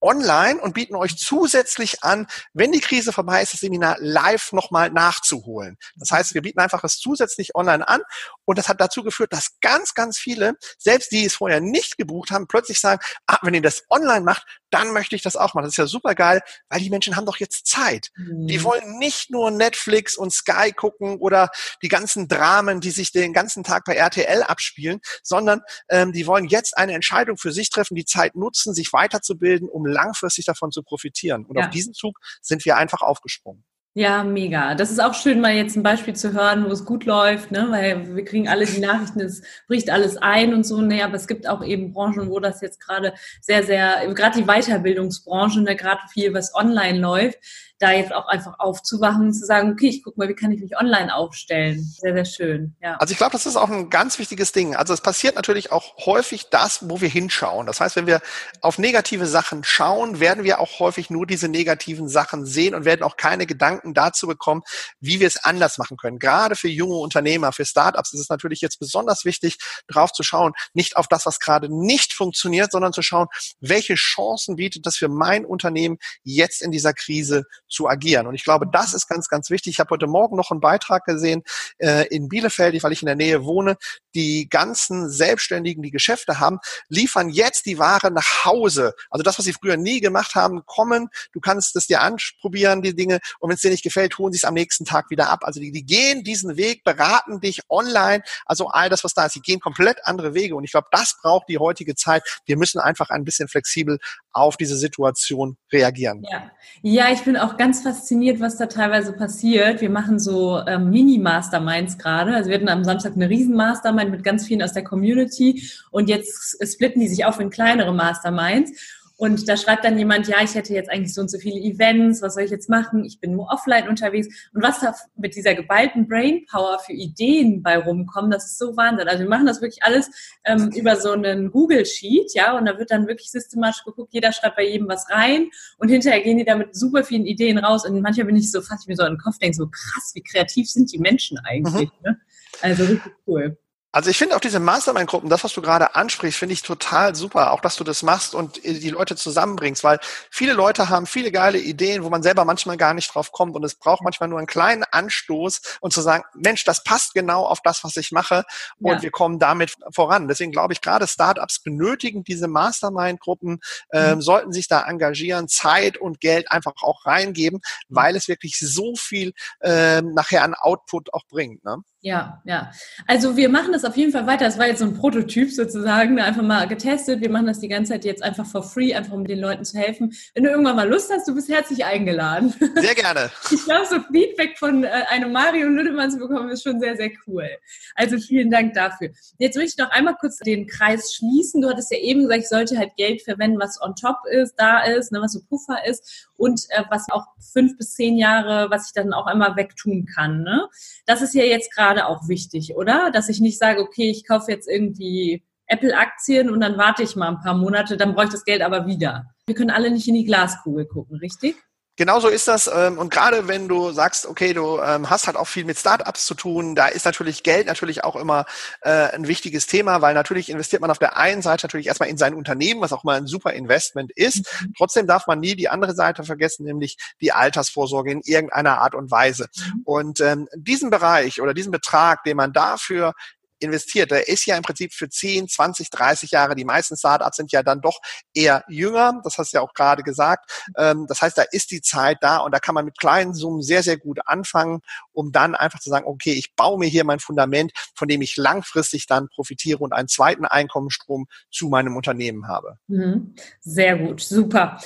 online und bieten euch zusätzlich an, wenn die Krise vorbei ist, das Seminar live nochmal nachzuholen. Das heißt, wir bieten einfach das zusätzlich online an und das hat dazu geführt, dass ganz, ganz viele, selbst die es vorher nicht gebucht haben, plötzlich sagen, ah, wenn ihr das online macht, dann möchte ich das auch machen. Das ist ja super geil, weil die Menschen haben doch jetzt Zeit. Mhm. Die wollen nicht nur Netflix und Sky gucken oder die ganzen Dramen, die sich den ganzen Tag bei RTL abspielen, sondern ähm, die wollen jetzt eine Entscheidung für sich treffen, die Zeit nutzen, sich weiterzubilden, um langfristig davon zu profitieren. Und ja. auf diesen Zug sind wir einfach aufgesprungen. Ja, mega. Das ist auch schön, mal jetzt ein Beispiel zu hören, wo es gut läuft, ne? weil wir kriegen alle die Nachrichten, es bricht alles ein und so. Nee, aber es gibt auch eben Branchen, wo das jetzt gerade sehr, sehr, gerade die Weiterbildungsbranche, ne, gerade viel, was online läuft, da jetzt auch einfach aufzuwachen und zu sagen, okay, ich guck mal, wie kann ich mich online aufstellen. Sehr, sehr schön. Ja. Also ich glaube, das ist auch ein ganz wichtiges Ding. Also es passiert natürlich auch häufig das, wo wir hinschauen. Das heißt, wenn wir auf negative Sachen schauen, werden wir auch häufig nur diese negativen Sachen sehen und werden auch keine Gedanken dazu bekommen, wie wir es anders machen können. Gerade für junge Unternehmer, für Startups ist es natürlich jetzt besonders wichtig, drauf zu schauen, nicht auf das, was gerade nicht funktioniert, sondern zu schauen, welche Chancen bietet das für mein Unternehmen jetzt in dieser Krise zu agieren. Und ich glaube, das ist ganz, ganz wichtig. Ich habe heute Morgen noch einen Beitrag gesehen äh, in Bielefeld, weil ich in der Nähe wohne. Die ganzen Selbstständigen, die Geschäfte haben, liefern jetzt die Ware nach Hause. Also das, was sie früher nie gemacht haben, kommen. Du kannst es dir anprobieren, die Dinge. Und wenn es dir nicht gefällt, holen sie es am nächsten Tag wieder ab. Also die, die gehen diesen Weg, beraten dich online. Also all das, was da ist, die gehen komplett andere Wege. Und ich glaube, das braucht die heutige Zeit. Wir müssen einfach ein bisschen flexibel auf diese Situation reagieren. Ja, ja ich bin auch ganz fasziniert, was da teilweise passiert. Wir machen so ähm, Mini-Masterminds gerade. Also wir hatten am Samstag eine Riesen-Mastermind mit ganz vielen aus der Community und jetzt splitten die sich auf in kleinere Masterminds. Und da schreibt dann jemand, ja, ich hätte jetzt eigentlich so und so viele Events, was soll ich jetzt machen? Ich bin nur offline unterwegs. Und was da mit dieser geballten Brainpower für Ideen bei rumkommen, das ist so Wahnsinn. Also wir machen das wirklich alles ähm, über so einen Google-Sheet, ja, und da wird dann wirklich systematisch geguckt, jeder schreibt bei jedem was rein und hinterher gehen die da mit super vielen Ideen raus. Und manchmal bin ich so, fast ich mir so in den Kopf, denke so, krass, wie kreativ sind die Menschen eigentlich, mhm. ne? Also richtig cool. Also ich finde auch diese Mastermind-Gruppen, das, was du gerade ansprichst, finde ich total super, auch dass du das machst und die Leute zusammenbringst, weil viele Leute haben viele geile Ideen, wo man selber manchmal gar nicht drauf kommt und es braucht manchmal nur einen kleinen Anstoß und zu sagen, Mensch, das passt genau auf das, was ich mache und ja. wir kommen damit voran. Deswegen glaube ich, gerade Startups benötigen diese Mastermind-Gruppen, ähm, mhm. sollten sich da engagieren, Zeit und Geld einfach auch reingeben, mhm. weil es wirklich so viel ähm, nachher an Output auch bringt. Ne? Ja, ja. Also wir machen das auf jeden Fall weiter. Das war jetzt so ein Prototyp sozusagen, einfach mal getestet. Wir machen das die ganze Zeit jetzt einfach for free, einfach um den Leuten zu helfen. Wenn du irgendwann mal Lust hast, du bist herzlich eingeladen. Sehr gerne. Ich glaube, so Feedback von äh, einem Mario Lüdemann zu bekommen, ist schon sehr, sehr cool. Also vielen Dank dafür. Jetzt möchte ich noch einmal kurz den Kreis schließen. Du hattest ja eben gesagt, ich sollte halt Geld verwenden, was on top ist, da ist, ne, was so Puffer ist und äh, was auch fünf bis zehn Jahre, was ich dann auch einmal wegtun kann. Ne? Das ist ja jetzt gerade auch wichtig, oder? Dass ich nicht sage, okay, ich kaufe jetzt irgendwie Apple-Aktien und dann warte ich mal ein paar Monate, dann brauche ich das Geld aber wieder. Wir können alle nicht in die Glaskugel gucken, richtig? Genauso ist das. Ähm, und gerade wenn du sagst, okay, du ähm, hast halt auch viel mit Startups zu tun, da ist natürlich Geld natürlich auch immer äh, ein wichtiges Thema, weil natürlich investiert man auf der einen Seite natürlich erstmal in sein Unternehmen, was auch mal ein super Investment ist. Mhm. Trotzdem darf man nie die andere Seite vergessen, nämlich die Altersvorsorge in irgendeiner Art und Weise. Mhm. Und ähm, diesen Bereich oder diesen Betrag, den man dafür investiert, der ist ja im Prinzip für 10, 20, 30 Jahre. Die meisten Startups sind ja dann doch eher jünger. Das hast du ja auch gerade gesagt. Ähm, das heißt, da ist die Zeit da und da kann man mit kleinen Summen sehr, sehr gut anfangen, um dann einfach zu sagen, okay, ich baue mir hier mein Fundament, von dem ich langfristig dann profitiere und einen zweiten Einkommensstrom zu meinem Unternehmen habe. Mhm. Sehr gut, super.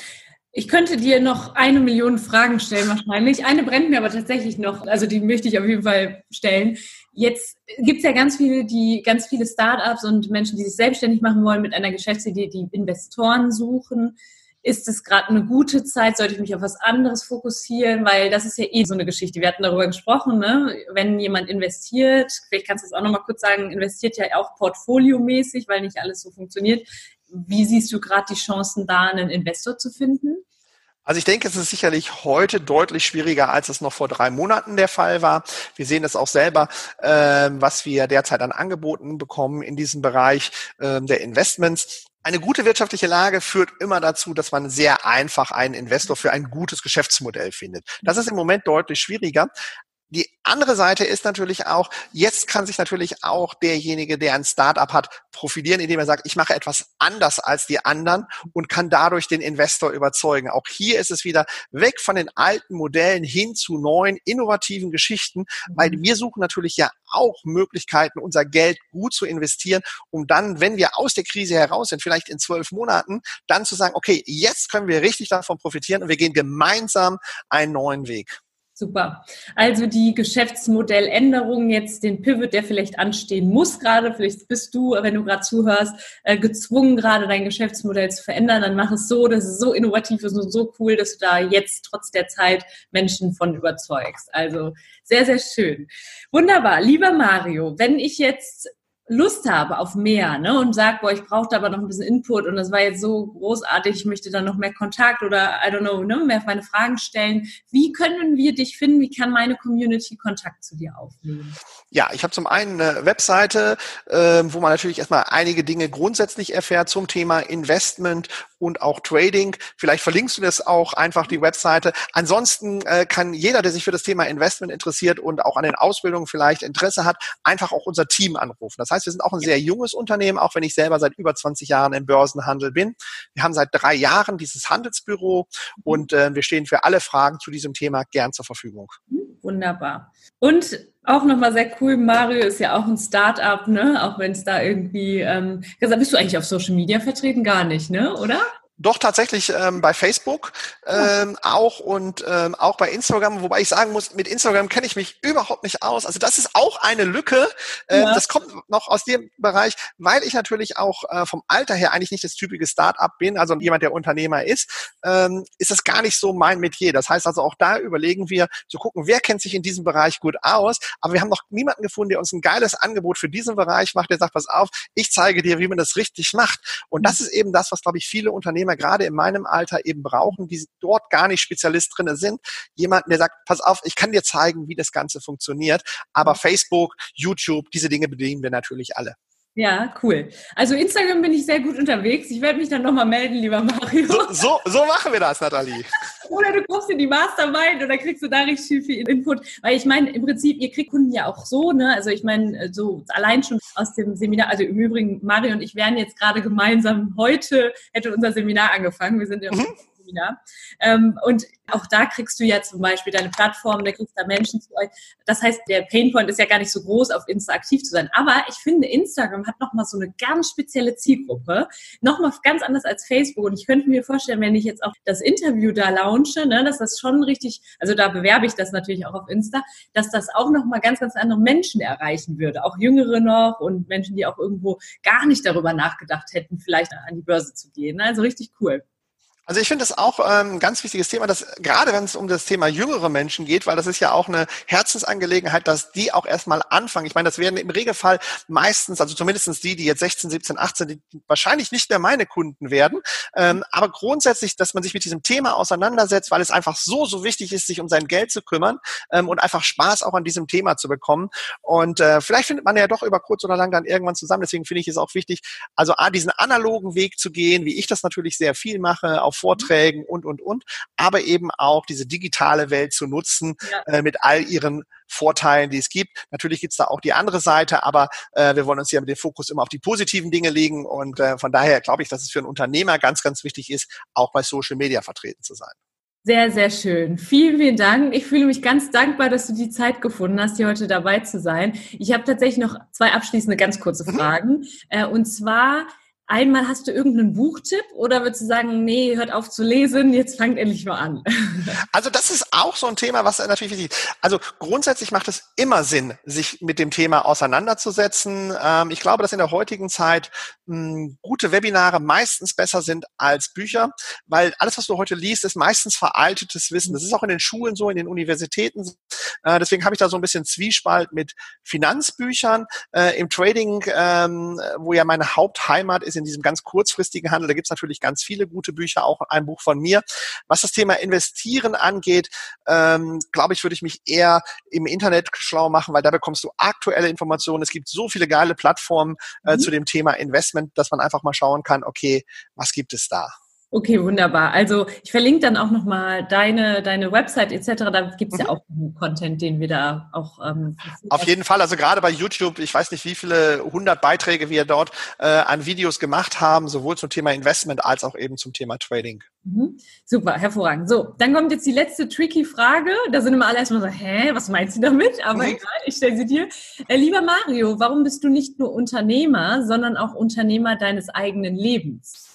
Ich könnte dir noch eine Million Fragen stellen wahrscheinlich. Eine brennt mir aber tatsächlich noch, also die möchte ich auf jeden Fall stellen. Jetzt gibt es ja ganz viele, die ganz viele Startups und Menschen, die sich selbstständig machen wollen mit einer Geschäftsidee, die Investoren suchen. Ist es gerade eine gute Zeit? Sollte ich mich auf was anderes fokussieren? Weil das ist ja eh so eine Geschichte. Wir hatten darüber gesprochen, ne? wenn jemand investiert, vielleicht kannst du das auch nochmal kurz sagen, investiert ja auch portfoliomäßig, weil nicht alles so funktioniert. Wie siehst du gerade die Chancen, da einen Investor zu finden? Also ich denke, es ist sicherlich heute deutlich schwieriger, als es noch vor drei Monaten der Fall war. Wir sehen es auch selber, äh, was wir derzeit an Angeboten bekommen in diesem Bereich äh, der Investments. Eine gute wirtschaftliche Lage führt immer dazu, dass man sehr einfach einen Investor für ein gutes Geschäftsmodell findet. Das ist im Moment deutlich schwieriger. Die andere Seite ist natürlich auch, jetzt kann sich natürlich auch derjenige, der ein Startup hat, profilieren, indem er sagt, ich mache etwas anders als die anderen und kann dadurch den Investor überzeugen. Auch hier ist es wieder weg von den alten Modellen hin zu neuen, innovativen Geschichten, weil mhm. wir suchen natürlich ja auch Möglichkeiten, unser Geld gut zu investieren, um dann, wenn wir aus der Krise heraus sind, vielleicht in zwölf Monaten, dann zu sagen, okay, jetzt können wir richtig davon profitieren und wir gehen gemeinsam einen neuen Weg. Super. Also die Geschäftsmodelländerung, jetzt den Pivot, der vielleicht anstehen muss gerade, vielleicht bist du, wenn du gerade zuhörst, äh, gezwungen, gerade dein Geschäftsmodell zu verändern, dann mach es so, dass es so innovativ ist und so cool, dass du da jetzt trotz der Zeit Menschen von überzeugst. Also sehr, sehr schön. Wunderbar. Lieber Mario, wenn ich jetzt Lust habe auf mehr ne, und sage, boah, ich brauche da aber noch ein bisschen Input und das war jetzt so großartig, ich möchte da noch mehr Kontakt oder, I don't know, ne, mehr auf meine Fragen stellen. Wie können wir dich finden? Wie kann meine Community Kontakt zu dir aufnehmen? Ja, ich habe zum einen eine Webseite, äh, wo man natürlich erstmal einige Dinge grundsätzlich erfährt zum Thema Investment und auch Trading. Vielleicht verlinkst du das auch einfach die Webseite. Ansonsten äh, kann jeder, der sich für das Thema Investment interessiert und auch an den Ausbildungen vielleicht Interesse hat, einfach auch unser Team anrufen. Das heißt, wir sind auch ein sehr junges Unternehmen, auch wenn ich selber seit über 20 Jahren im Börsenhandel bin. Wir haben seit drei Jahren dieses Handelsbüro und äh, wir stehen für alle Fragen zu diesem Thema gern zur Verfügung. Wunderbar. Und auch nochmal sehr cool, Mario ist ja auch ein Start-up, ne? Auch wenn es da irgendwie, ähm, bist du eigentlich auf Social Media vertreten? Gar nicht, ne? Oder? Doch tatsächlich ähm, bei Facebook ähm, auch und ähm, auch bei Instagram, wobei ich sagen muss, mit Instagram kenne ich mich überhaupt nicht aus. Also das ist auch eine Lücke. Äh, ja. Das kommt noch aus dem Bereich, weil ich natürlich auch äh, vom Alter her eigentlich nicht das typische Start-up bin, also jemand, der Unternehmer ist, ähm, ist das gar nicht so mein Metier. Das heißt also auch da überlegen wir zu gucken, wer kennt sich in diesem Bereich gut aus. Aber wir haben noch niemanden gefunden, der uns ein geiles Angebot für diesen Bereich macht, der sagt, pass auf, ich zeige dir, wie man das richtig macht. Und das ist eben das, was, glaube ich, viele Unternehmer Unternehmer gerade in meinem Alter eben brauchen, die dort gar nicht Spezialist drin sind. Jemanden, der sagt, pass auf, ich kann dir zeigen, wie das Ganze funktioniert. Aber mhm. Facebook, YouTube, diese Dinge bedienen wir natürlich alle. Ja, cool. Also Instagram bin ich sehr gut unterwegs. Ich werde mich dann nochmal melden, lieber Mario. So, so, so, machen wir das, Nathalie. oder du kommst in die Mastermind oder kriegst du da richtig viel Input. Weil ich meine, im Prinzip, ihr kriegt Kunden ja auch so, ne? Also ich meine, so allein schon aus dem Seminar, also im Übrigen, Mario und ich wären jetzt gerade gemeinsam heute, hätte unser Seminar angefangen. Wir sind ja mhm. Seminar. Ähm, und auch da kriegst du ja zum Beispiel deine Plattform, da kriegst du Menschen zu euch. Das heißt, der Painpoint ist ja gar nicht so groß, auf Insta aktiv zu sein. Aber ich finde, Instagram hat nochmal so eine ganz spezielle Zielgruppe. Nochmal ganz anders als Facebook. Und ich könnte mir vorstellen, wenn ich jetzt auch das Interview da launche, ne, dass das schon richtig, also da bewerbe ich das natürlich auch auf Insta, dass das auch nochmal ganz, ganz andere Menschen erreichen würde. Auch Jüngere noch und Menschen, die auch irgendwo gar nicht darüber nachgedacht hätten, vielleicht an die Börse zu gehen. Also richtig cool. Also ich finde das auch ähm, ein ganz wichtiges Thema, dass gerade wenn es um das Thema jüngere Menschen geht, weil das ist ja auch eine Herzensangelegenheit, dass die auch erstmal anfangen. Ich meine, das werden im Regelfall meistens, also zumindestens die, die jetzt 16, 17, 18, die wahrscheinlich nicht mehr meine Kunden werden. Ähm, aber grundsätzlich, dass man sich mit diesem Thema auseinandersetzt, weil es einfach so, so wichtig ist, sich um sein Geld zu kümmern ähm, und einfach Spaß auch an diesem Thema zu bekommen. Und äh, vielleicht findet man ja doch über kurz oder lang dann irgendwann zusammen. Deswegen finde ich es auch wichtig, also A, diesen analogen Weg zu gehen, wie ich das natürlich sehr viel mache, auf Vorträgen und, und, und, aber eben auch diese digitale Welt zu nutzen ja. äh, mit all ihren Vorteilen, die es gibt. Natürlich gibt es da auch die andere Seite, aber äh, wir wollen uns ja mit dem Fokus immer auf die positiven Dinge legen und äh, von daher glaube ich, dass es für einen Unternehmer ganz, ganz wichtig ist, auch bei Social Media vertreten zu sein. Sehr, sehr schön. Vielen, vielen Dank. Ich fühle mich ganz dankbar, dass du die Zeit gefunden hast, hier heute dabei zu sein. Ich habe tatsächlich noch zwei abschließende ganz kurze mhm. Fragen. Mhm. Und zwar, Einmal hast du irgendeinen Buchtipp oder würdest du sagen, nee, hört auf zu lesen, jetzt fangt endlich mal an? Also das ist auch so ein Thema, was natürlich wichtig ist. Also grundsätzlich macht es immer Sinn, sich mit dem Thema auseinanderzusetzen. Ähm, ich glaube, dass in der heutigen Zeit hm, gute Webinare meistens besser sind als Bücher, weil alles, was du heute liest, ist meistens veraltetes Wissen. Das ist auch in den Schulen so, in den Universitäten. Äh, deswegen habe ich da so ein bisschen Zwiespalt mit Finanzbüchern. Äh, Im Trading, ähm, wo ja meine Hauptheimat ist, ist in diesem ganz kurzfristigen Handel. Da gibt es natürlich ganz viele gute Bücher, auch ein Buch von mir. Was das Thema Investieren angeht, ähm, glaube ich, würde ich mich eher im Internet schlau machen, weil da bekommst du aktuelle Informationen. Es gibt so viele geile Plattformen äh, mhm. zu dem Thema Investment, dass man einfach mal schauen kann, okay, was gibt es da? Okay, wunderbar. Also ich verlinke dann auch nochmal deine, deine Website etc. Da gibt's mhm. ja auch Content, den wir da auch. Ähm, Auf jeden Fall. Also gerade bei YouTube, ich weiß nicht, wie viele hundert Beiträge wir dort äh, an Videos gemacht haben, sowohl zum Thema Investment als auch eben zum Thema Trading. Mhm. Super, hervorragend. So, dann kommt jetzt die letzte tricky Frage. Da sind immer alle erstmal so, hä, was meint sie damit? Aber mhm. egal, ich stelle sie dir. Äh, lieber Mario, warum bist du nicht nur Unternehmer, sondern auch Unternehmer deines eigenen Lebens?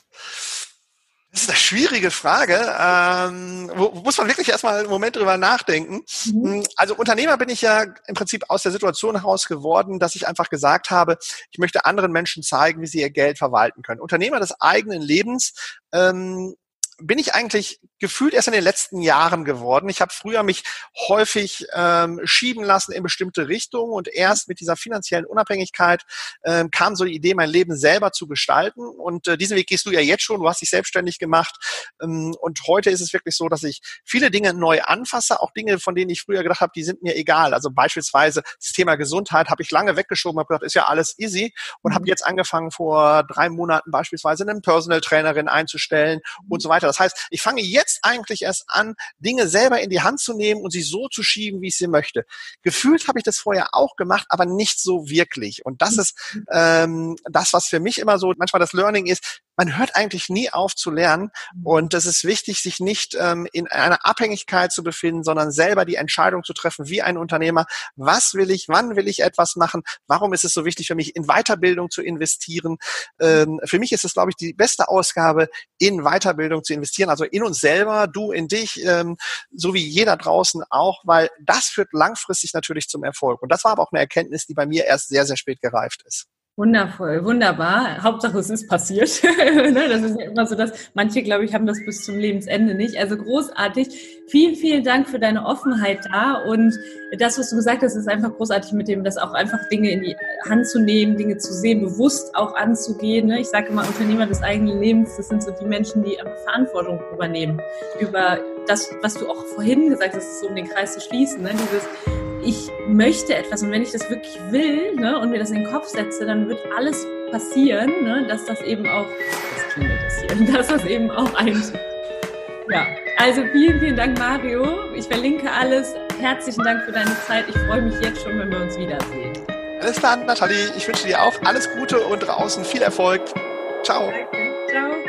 Das ist eine schwierige Frage. Ähm, wo, muss man wirklich erstmal einen Moment drüber nachdenken. Mhm. Also Unternehmer bin ich ja im Prinzip aus der Situation heraus geworden, dass ich einfach gesagt habe, ich möchte anderen Menschen zeigen, wie sie ihr Geld verwalten können. Unternehmer des eigenen Lebens ähm, bin ich eigentlich gefühlt erst in den letzten Jahren geworden. Ich habe früher mich häufig ähm, schieben lassen in bestimmte Richtungen und erst mit dieser finanziellen Unabhängigkeit ähm, kam so die Idee, mein Leben selber zu gestalten. Und äh, diesen Weg gehst du ja jetzt schon. Du hast dich selbstständig gemacht. Ähm, und heute ist es wirklich so, dass ich viele Dinge neu anfasse, auch Dinge, von denen ich früher gedacht habe, die sind mir egal. Also beispielsweise das Thema Gesundheit habe ich lange weggeschoben, habe gedacht, ist ja alles easy und habe mhm. jetzt angefangen vor drei Monaten beispielsweise einen Personal Trainerin einzustellen und so weiter. Das heißt, ich fange jetzt eigentlich erst an, Dinge selber in die Hand zu nehmen und sie so zu schieben, wie ich sie möchte. Gefühlt habe ich das vorher auch gemacht, aber nicht so wirklich. Und das ist ähm, das, was für mich immer so manchmal das Learning ist. Man hört eigentlich nie auf zu lernen. Und es ist wichtig, sich nicht ähm, in einer Abhängigkeit zu befinden, sondern selber die Entscheidung zu treffen, wie ein Unternehmer, was will ich, wann will ich etwas machen, warum ist es so wichtig für mich, in Weiterbildung zu investieren. Ähm, für mich ist es, glaube ich, die beste Ausgabe, in Weiterbildung zu investieren, also in uns selber, du in dich, ähm, so wie jeder draußen auch, weil das führt langfristig natürlich zum Erfolg. Und das war aber auch eine Erkenntnis, die bei mir erst sehr, sehr spät gereift ist. Wundervoll, wunderbar. Hauptsache es ist passiert. Ne, das ist ja immer so, dass manche, glaube ich, haben das bis zum Lebensende nicht. Also großartig. Vielen, vielen Dank für deine Offenheit da und das, was du gesagt hast, ist einfach großartig mit dem, das auch einfach Dinge in die Hand zu nehmen, Dinge zu sehen, bewusst auch anzugehen. Ne? Ich sage immer, Unternehmer des eigenen Lebens, das sind so die Menschen, die Verantwortung übernehmen über das, was du auch vorhin gesagt hast, so um den Kreis zu schließen. Ne? Dieses ich möchte etwas und wenn ich das wirklich will ne, und mir das in den Kopf setze, dann wird alles passieren, ne, dass das eben auch, das klingelt hier, dass das eben auch ein, ja. Also vielen, vielen Dank, Mario. Ich verlinke alles. Herzlichen Dank für deine Zeit. Ich freue mich jetzt schon, wenn wir uns wiedersehen. Alles klar, Nathalie. Ich wünsche dir auch alles Gute und draußen viel Erfolg. Ciao. Danke.